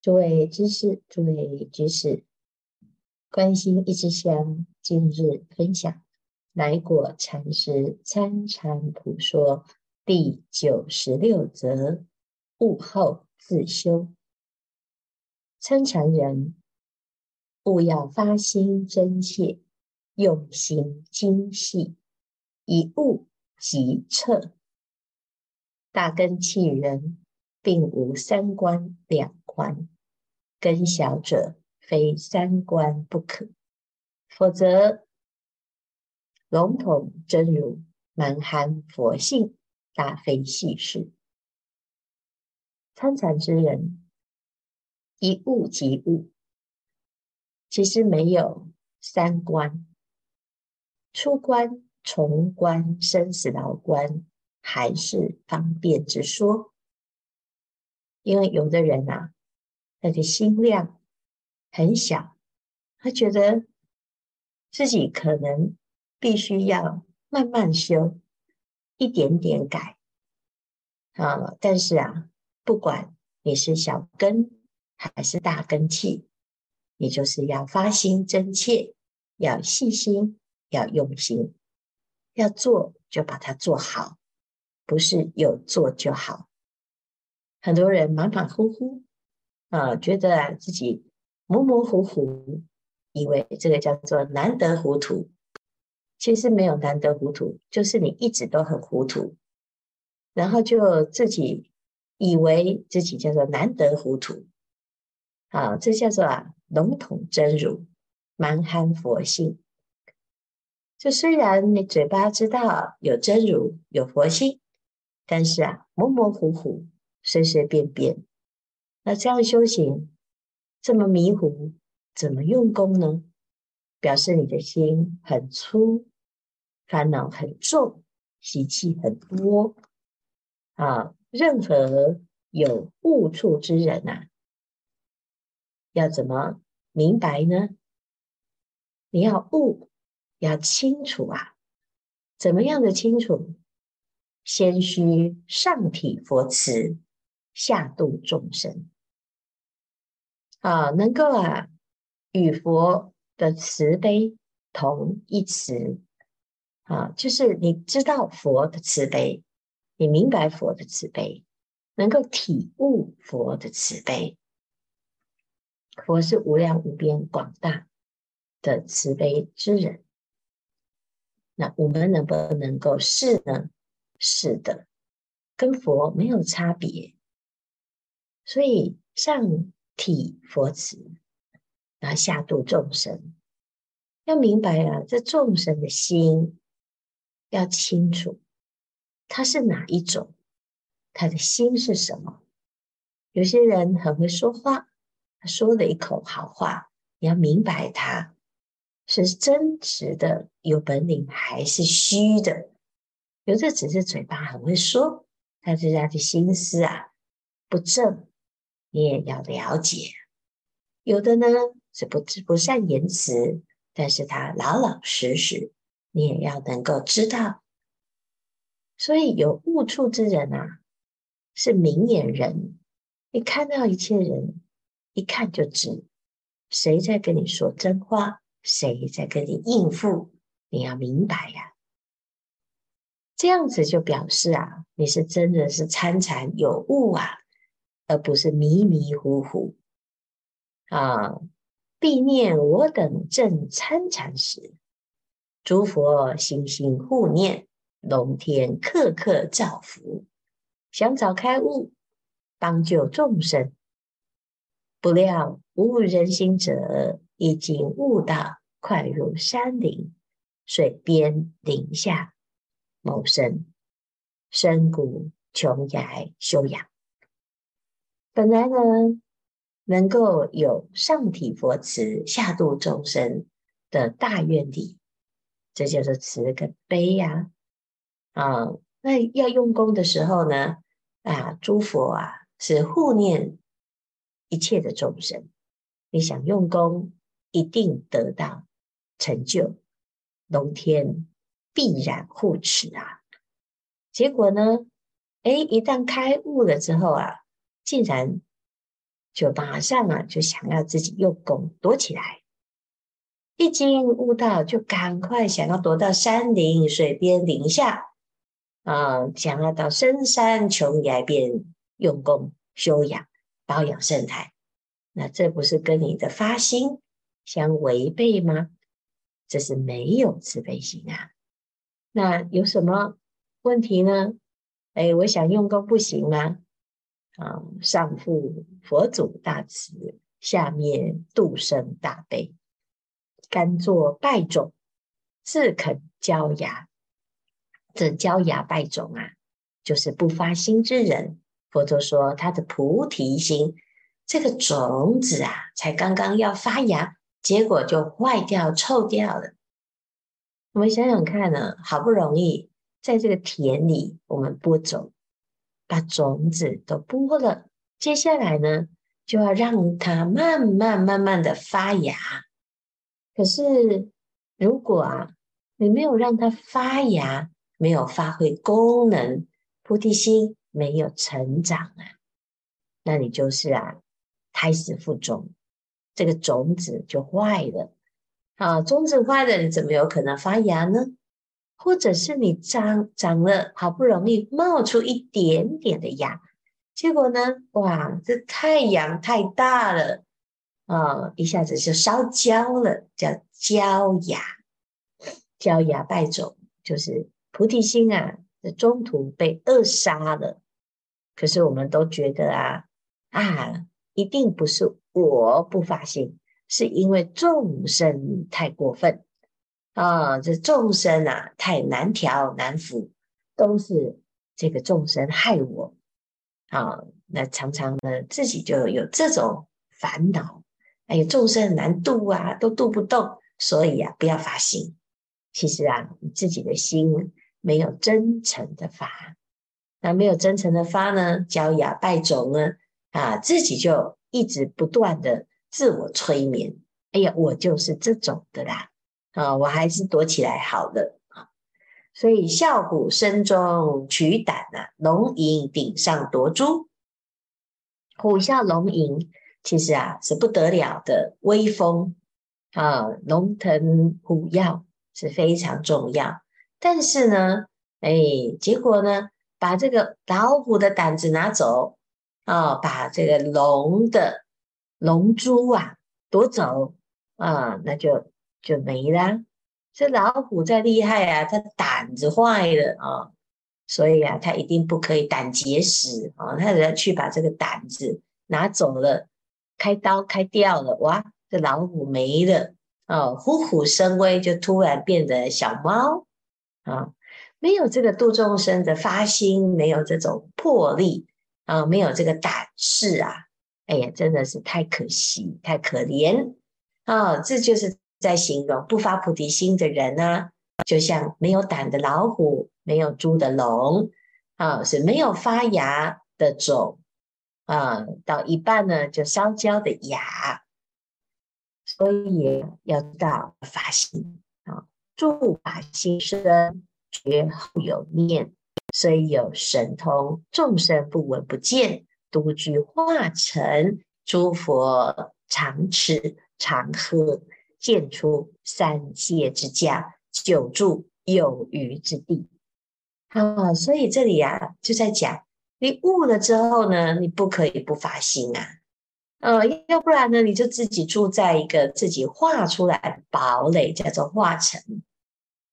诸位知识，诸位居士，关心一支香，今日分享来果禅师参禅普说第九十六则：悟后自修。参禅人，务要发心真切，用心精细，以悟即彻。大根器人，并无三关两关，根小者非三关不可，否则笼统真如，蛮含佛性，大非细事。参禅之人，一悟即悟，其实没有三关，初关、重关、生死牢关，还是方便之说。因为有的人啊，他的心量很小，他觉得自己可能必须要慢慢修，一点点改啊。但是啊，不管你是小根还是大根器，你就是要发心真切，要细心，要用心，要做就把它做好，不是有做就好。很多人马马虎虎啊，觉得自己模模糊糊，以为这个叫做难得糊涂。其实没有难得糊涂，就是你一直都很糊涂，然后就自己以为自己叫做难得糊涂。啊，这叫做啊笼统真如，蛮憨佛性。就虽然你嘴巴知道有真如有佛性，但是啊模模糊糊。随随便便，那这样修行这么迷糊，怎么用功呢？表示你的心很粗，烦恼很重，习气很多啊！任何有悟处之人啊，要怎么明白呢？你要悟，要清楚啊！怎么样的清楚？先须上体佛慈。下度众生啊，能够啊与佛的慈悲同一词啊，就是你知道佛的慈悲，你明白佛的慈悲，能够体悟佛的慈悲。佛是无量无边广大的慈悲之人，那我们能不能够是呢？是的，跟佛没有差别。所以上体佛慈，然后下度众生，要明白啊，这众生的心要清楚，他是哪一种，他的心是什么？有些人很会说话，他说了一口好话，你要明白他是真实的有本领还是虚的。有的只是嘴巴很会说，但是他的心思啊不正。你也要了解，有的呢是不不善言辞，但是他老老实实，你也要能够知道。所以有悟处之人啊，是明眼人，你看到一切人，一看就知谁在跟你说真话，谁在跟你应付，你要明白呀、这样子就表示啊，你是真的是参禅有悟啊。而不是迷迷糊糊啊！必念我等正参禅时，诸佛心心护念，龙天刻刻造福。想早开悟，帮救众生，不料无人心者，已经悟道，快入山林、水边、林下谋生，深谷穷崖修养。本来呢，能够有上体佛慈、下度众生的大愿力，这就是慈跟悲呀。啊，那要用功的时候呢，啊，诸佛啊是护念一切的众生。你想用功，一定得到成就，龙天必然护持啊。结果呢，哎，一旦开悟了之后啊。竟然就马上啊就想要自己用功躲起来。一经悟道，就赶快想要躲到山林、水边、林下，啊、想要到深山穷崖边用功修养、保养圣态。那这不是跟你的发心相违背吗？这是没有慈悲心啊。那有什么问题呢？哎，我想用功不行吗？啊，上负佛祖大慈，下灭度生大悲。甘做败种，自肯焦芽。这焦芽败种啊，就是不发心之人。佛陀说，他的菩提心这个种子啊，才刚刚要发芽，结果就坏掉、臭掉了。我们想想看呢，好不容易在这个田里，我们播种，把种子都播了，接下来呢，就要让它慢慢、慢慢的发芽。可是，如果啊，你没有让它发芽，没有发挥功能，菩提心没有成长啊，那你就是啊，胎死腹中，这个种子就坏了啊。种子坏了，你怎么有可能发芽呢？或者是你长长了，好不容易冒出一点点的芽，结果呢，哇，这太阳太大了。啊、一下子就烧焦了，叫焦芽，焦芽败种，就是菩提心啊，在中途被扼杀了。可是我们都觉得啊啊，一定不是我不发心，是因为众生太过分啊、这众生啊太难调难服，都是这个众生害我啊、那常常呢，自己就有这种烦恼。哎呀，众生难度啊，都度不动，所以啊，不要发心。其实啊，你自己的心没有真诚的发，那没有真诚的发呢，焦芽败种呢，啊，自己就一直不断的自我催眠。哎呀，我就是这种的啦，啊，我还是躲起来好了啊。所以啸虎声中取胆啊，龙吟顶上夺珠，虎啸龙吟。其实啊，是不得了的威风啊，龙腾虎跃是非常重要。但是呢，哎，结果呢，把这个老虎的胆子拿走啊，把这个龙的龙珠啊夺走啊，那就就没了。这老虎再厉害啊，它胆子坏了啊，所以啊，它一定不可以胆结石啊，它只要去把这个胆子拿走了。开刀开掉了，哇！这老虎没了哦，虎虎生威，就突然变得小猫啊！没有这个度众生的发心，没有这种魄力啊，没有这个胆识啊！哎呀，真的是太可惜，太可怜啊！这就是在形容不发菩提心的人啊，就像没有胆的老虎，没有珠的龙啊，是没有发芽的种。啊，到一半呢，就烧焦的芽，所以要知道发心啊，住法心生，觉后有念，虽有神通，众生不闻不见，独具化成，诸佛常吃常喝，建出三界之家，久住有余之地。啊，所以这里、啊，就在讲。你悟了之后呢，你不可以不发心啊，呃，要不然呢，你就自己住在一个自己画出来的堡垒，叫做化城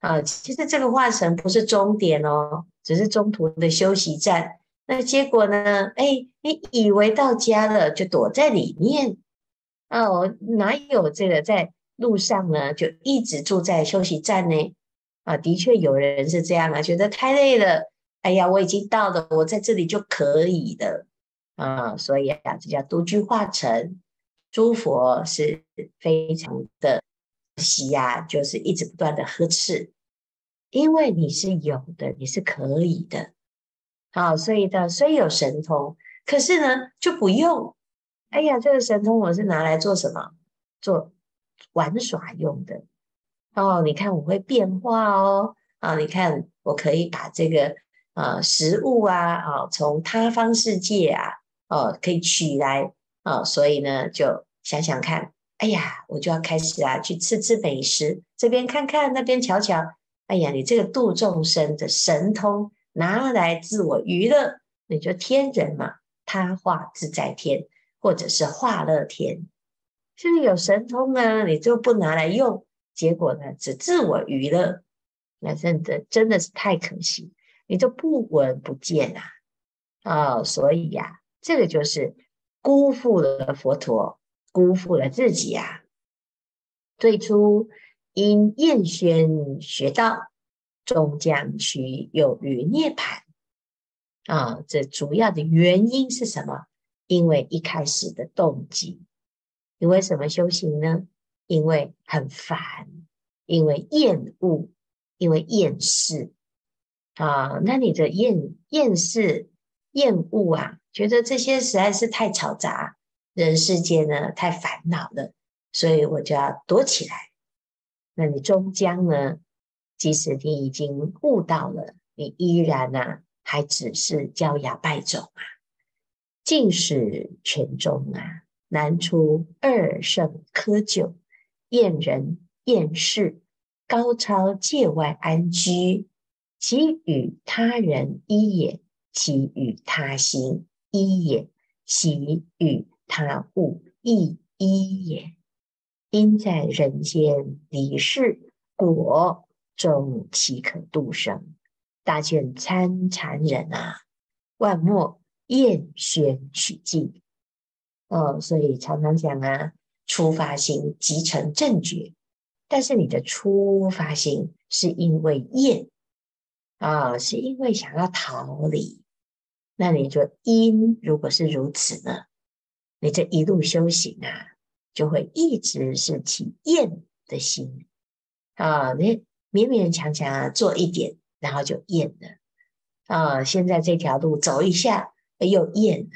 啊。其实这个化城不是终点哦，只是中途的休息站。那结果呢？哎，你以为到家了，就躲在里面哦，哪有这个在路上呢？就一直住在休息站呢？啊，的确有人是这样啊，觉得太累了。哎呀，我已经到了，我在这里就可以的啊，所以啊，这叫独居化城。诸佛是非常的喜呀，就是一直不断的呵斥，因为你是有的，你是可以的，好，所以呢，虽有神通，可是呢就不用。哎呀，这个神通我是拿来做什么？做玩耍用的。哦，你看我会变化哦，啊，你看我可以把这个。啊，食物啊，啊，从他方世界啊，哦，可以取来、哦，所以呢，就想想看，哎呀，我就要开始啊，去吃吃美食，这边看看，那边瞧瞧。哎呀，你这个度众生的神通拿来自我娱乐，你就天人嘛，他化自在天，或者是化乐天。是不是有神通啊，你就不拿来用，结果呢，只自我娱乐，那真的真的是太可惜，你就不闻不见啊！哦，所以呀、啊，这个就是辜负了佛陀，辜负了自己呀、啊。最初因厌喧学道，终将趋有余涅槃啊！这主要的原因是什么？因为一开始的动机。你为什么修行呢？因为很烦，因为厌恶，因为厌世啊。那你的厌厌世、厌恶啊，觉得这些实在是太嘈杂，人世间呢太烦恼了，所以我就要躲起来。那你终将呢，即使你已经悟到了，你依然呢、啊，还只是焦芽败种啊，尽始泉中啊。难出二圣窠臼，厌人厌世，高超界外安居，其与他人一也，其与他心一也，其与他物亦一也。因在人间离世果，终岂可度生？大卷参禅人啊，万莫厌喧取静。哦，所以常常讲啊，初发心即成正觉。但是你的初发心是因为厌啊、是因为想要逃离。那你就因如果是如此呢，你这一路修行啊，就会一直是起厌的心啊、你勉勉强强做一点，然后就厌了啊、现在这条路走一下，又厌了。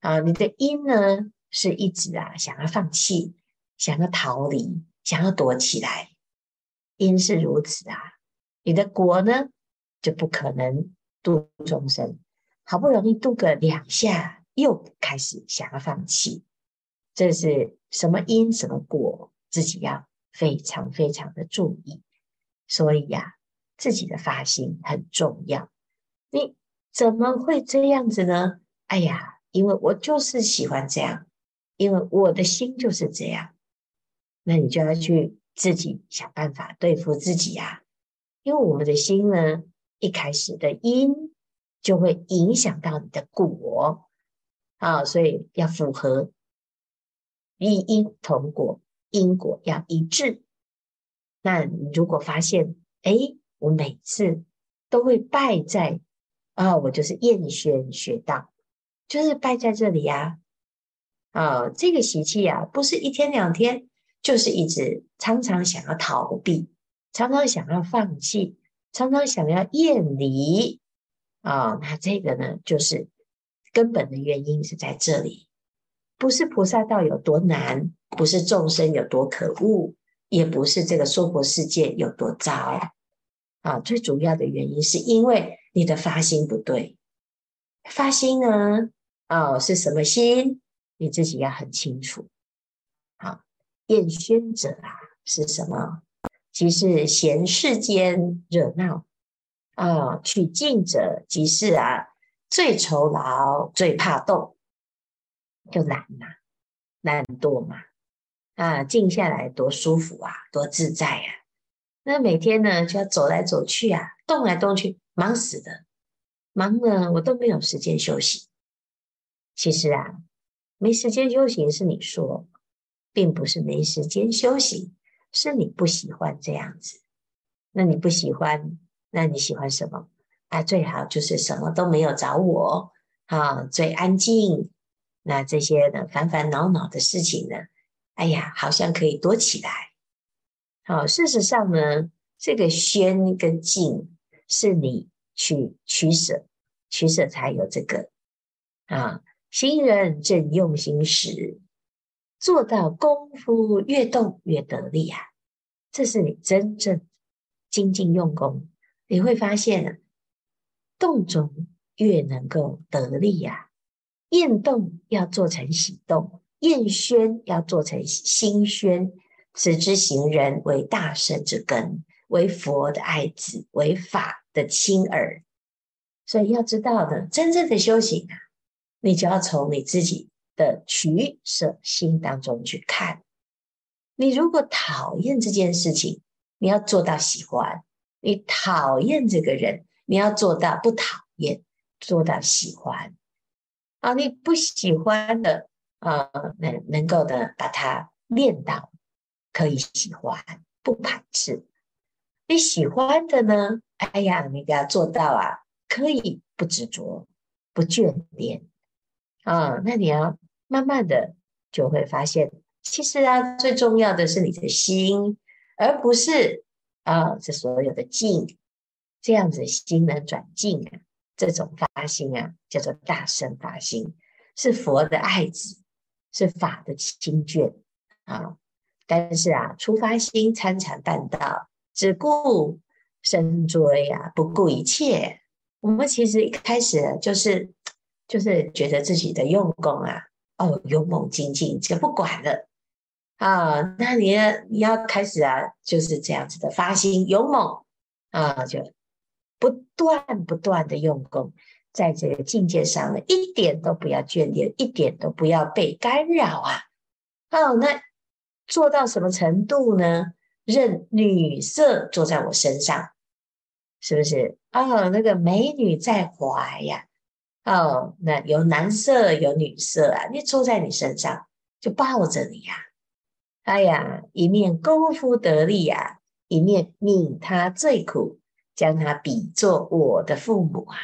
啊，你的因呢，是一直啊想要放弃，想要逃离，想要躲起来，因是如此啊。你的果呢，就不可能度众生，好不容易度个两下，又开始想要放弃，这是什么因什么果，自己要非常非常的注意。所以呀、自己的发心很重要。你怎么会这样子呢？哎呀！因为我就是喜欢这样，因为我的心就是这样，那你就要去自己想办法对付自己呀。因为我们的心呢，一开始的因就会影响到你的果啊，所以要符合一因同果，因果要一致。那你如果发现，哎，我每次都会败在啊，我就是厌学学道。就是败在这里呀，啊，这个习气呀，不是一天两天，就是一直常常想要逃避，常常想要放弃，常常想要厌离，啊，那这个呢，就是根本的原因是在这里，不是菩萨道有多难，不是众生有多可恶，也不是这个娑婆世界有多糟，啊，最主要的原因是因为你的发心不对，发心呢。哦，是什么心？你自己要很清楚。好，厌喧者啊，是什么？即是嫌世间热闹啊。取静者，即是啊，最愁劳，最怕动，就懒嘛，懒惰嘛。啊，静下来多舒服啊，多自在啊。那每天呢，就要走来走去啊，动来动去，忙死的。忙呢，我都没有时间休息。其实啊，没时间修行是你说，并不是没时间修行，是你不喜欢这样子。那你不喜欢，那你喜欢什么？啊，最好就是什么都没有找我啊，最安静。那这些呢，烦烦恼恼的事情呢，哎呀，好像可以躲起来。好，事实上呢，这个喧跟静是你去取舍，取舍才有这个啊。行人正用心时，做到功夫越动越得力啊！这是你真正精进用功，你会发现，动中越能够得力呀、厌动要做成喜动，厌宣要做成心宣。此之行人为大圣之根，为佛的爱子，为法的亲儿。所以要知道的，真正的修行啊，你就要从你自己的取舍心当中去看。你如果讨厌这件事情，你要做到喜欢；你讨厌这个人，你要做到不讨厌，做到喜欢。啊，你不喜欢的啊，能能够的把它练到。可以喜欢，不排斥。你喜欢的呢？哎呀，你给他做到啊，可以不执着，不眷恋啊。那你要慢慢的就会发现，其实啊，最重要的是你的心，而不是啊这所有的境。这样子心能转境啊，这种发心啊，叫做大圣发心，是佛的爱子，是法的亲眷啊。但是啊，初发心参禅办道，只顾身追啊，不顾一切。我们其实一开始就是就是觉得自己的用功啊，哦，勇猛精进就不管了啊。那你你要开始啊，就是这样子的发心勇猛啊，就不断不断的用功，在这个境界上呢，一点都不要眷恋，一点都不要被干扰啊。哦，那。做到什么程度呢？任女色坐在我身上，是不是？哦，那个美女在怀呀，哦，那有男色有女色啊，你坐在你身上就抱着你呀，哎呀，一面功夫得力呀，一面命他最苦，将他比作我的父母啊，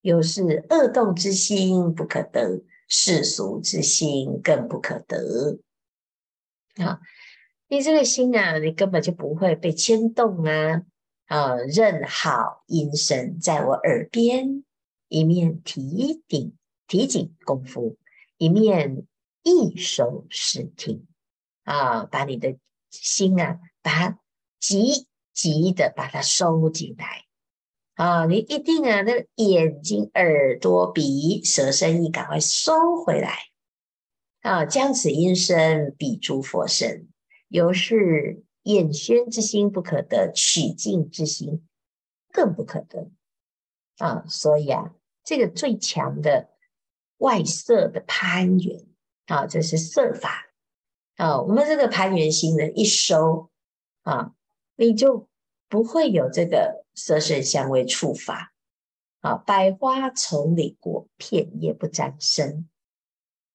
又是恶动之心不可得，世俗之心更不可得。啊，你这个心啊，你根本就不会被牵动啊！啊，任好音声在我耳边，一面提顶提紧功夫，一面一手视听啊，把你的心啊，把它急急的把它收进来啊！你一定啊，那个眼睛、耳朵、鼻、舌、身意，赶快收回来。啊，将此音声比诸佛身，由是厌喧之心不可得，取静之心更不可得。啊，所以啊，这个最强的外色的攀缘啊，这是色法啊。我们这个攀缘心呢，一收啊，你就不会有这个色身香味触法啊。百花丛里果，片叶不沾身。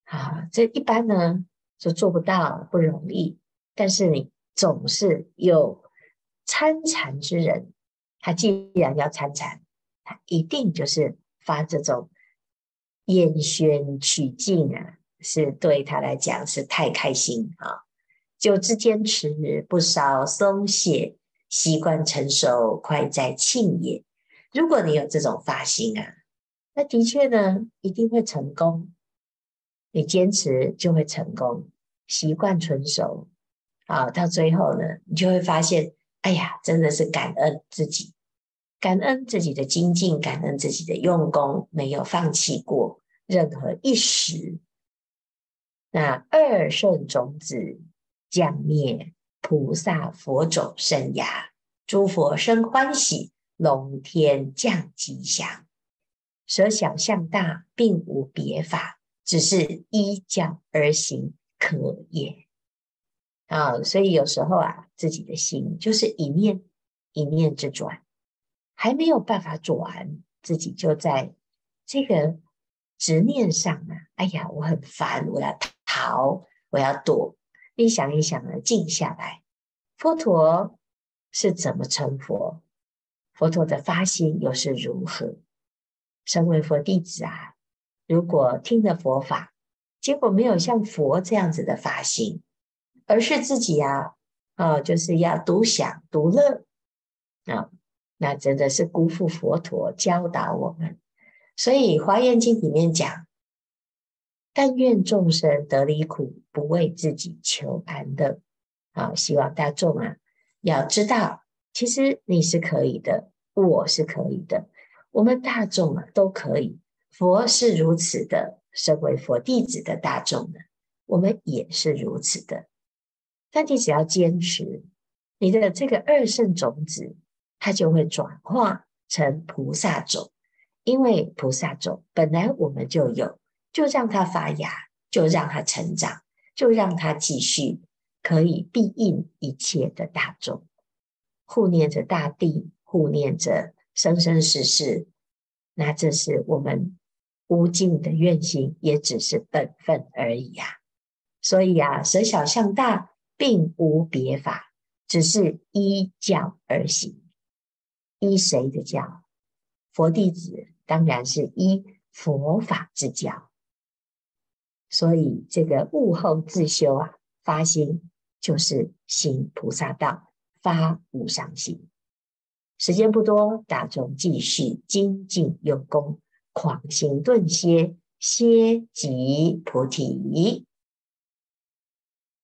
啊，这一般呢就做不到，不容易。但是你总是有参禅之人，他既然要参禅，他一定就是发这种厌喧取静啊，是对他来讲是太开心啊。久之坚持，不稍松懈，习惯成熟，快哉庆也。如果你有这种发心啊，那的确呢，一定会成功。你坚持就会成功，习惯成熟，啊，到最后呢，你就会发现，哎呀，真的是感恩自己，感恩自己的精进，感恩自己的用功，没有放弃过任何一时。那二圣种子降灭，菩萨佛种生芽，诸佛生欢喜，龙天降吉祥，舍小向大，并无别法。只是依教而行可也啊，所以有时候啊，自己的心就是一念一念之转，还没有办法转，自己就在这个执念上啊。哎呀，我很烦，我要逃，我要躲。你想一想啊，静下来，佛陀是怎么成佛？佛陀的发心又是如何？身为佛弟子啊。如果听了佛法，结果没有像佛这样子的发心，而是自己啊，啊，就是要独享独乐啊，那真的是辜负佛陀教导我们。所以《华严经》里面讲：“但愿众生得离苦，不为自己求安乐。”啊，希望大众啊，要知道，其实你是可以的，我是可以的，我们大众啊都可以。佛是如此的身为佛弟子的大众呢，我们也是如此的。但你只要坚持，你的这个二圣种子，它就会转化成菩萨种。因为菩萨种本来我们就有，就让它发芽，就让它成长，就让它继续可以庇荫一切的大众，护念着大地，护念着生生世世。那这是我们无尽的愿心，也只是本分而已呀、啊。所以啊，舍小向大，并无别法，只是依教而行。依谁的教？佛弟子当然是依佛法之教。所以这个悟后自修啊，发心就是行菩萨道，发无上心。时间不多，大众继续精进用功，狂行顿歇，歇即菩提。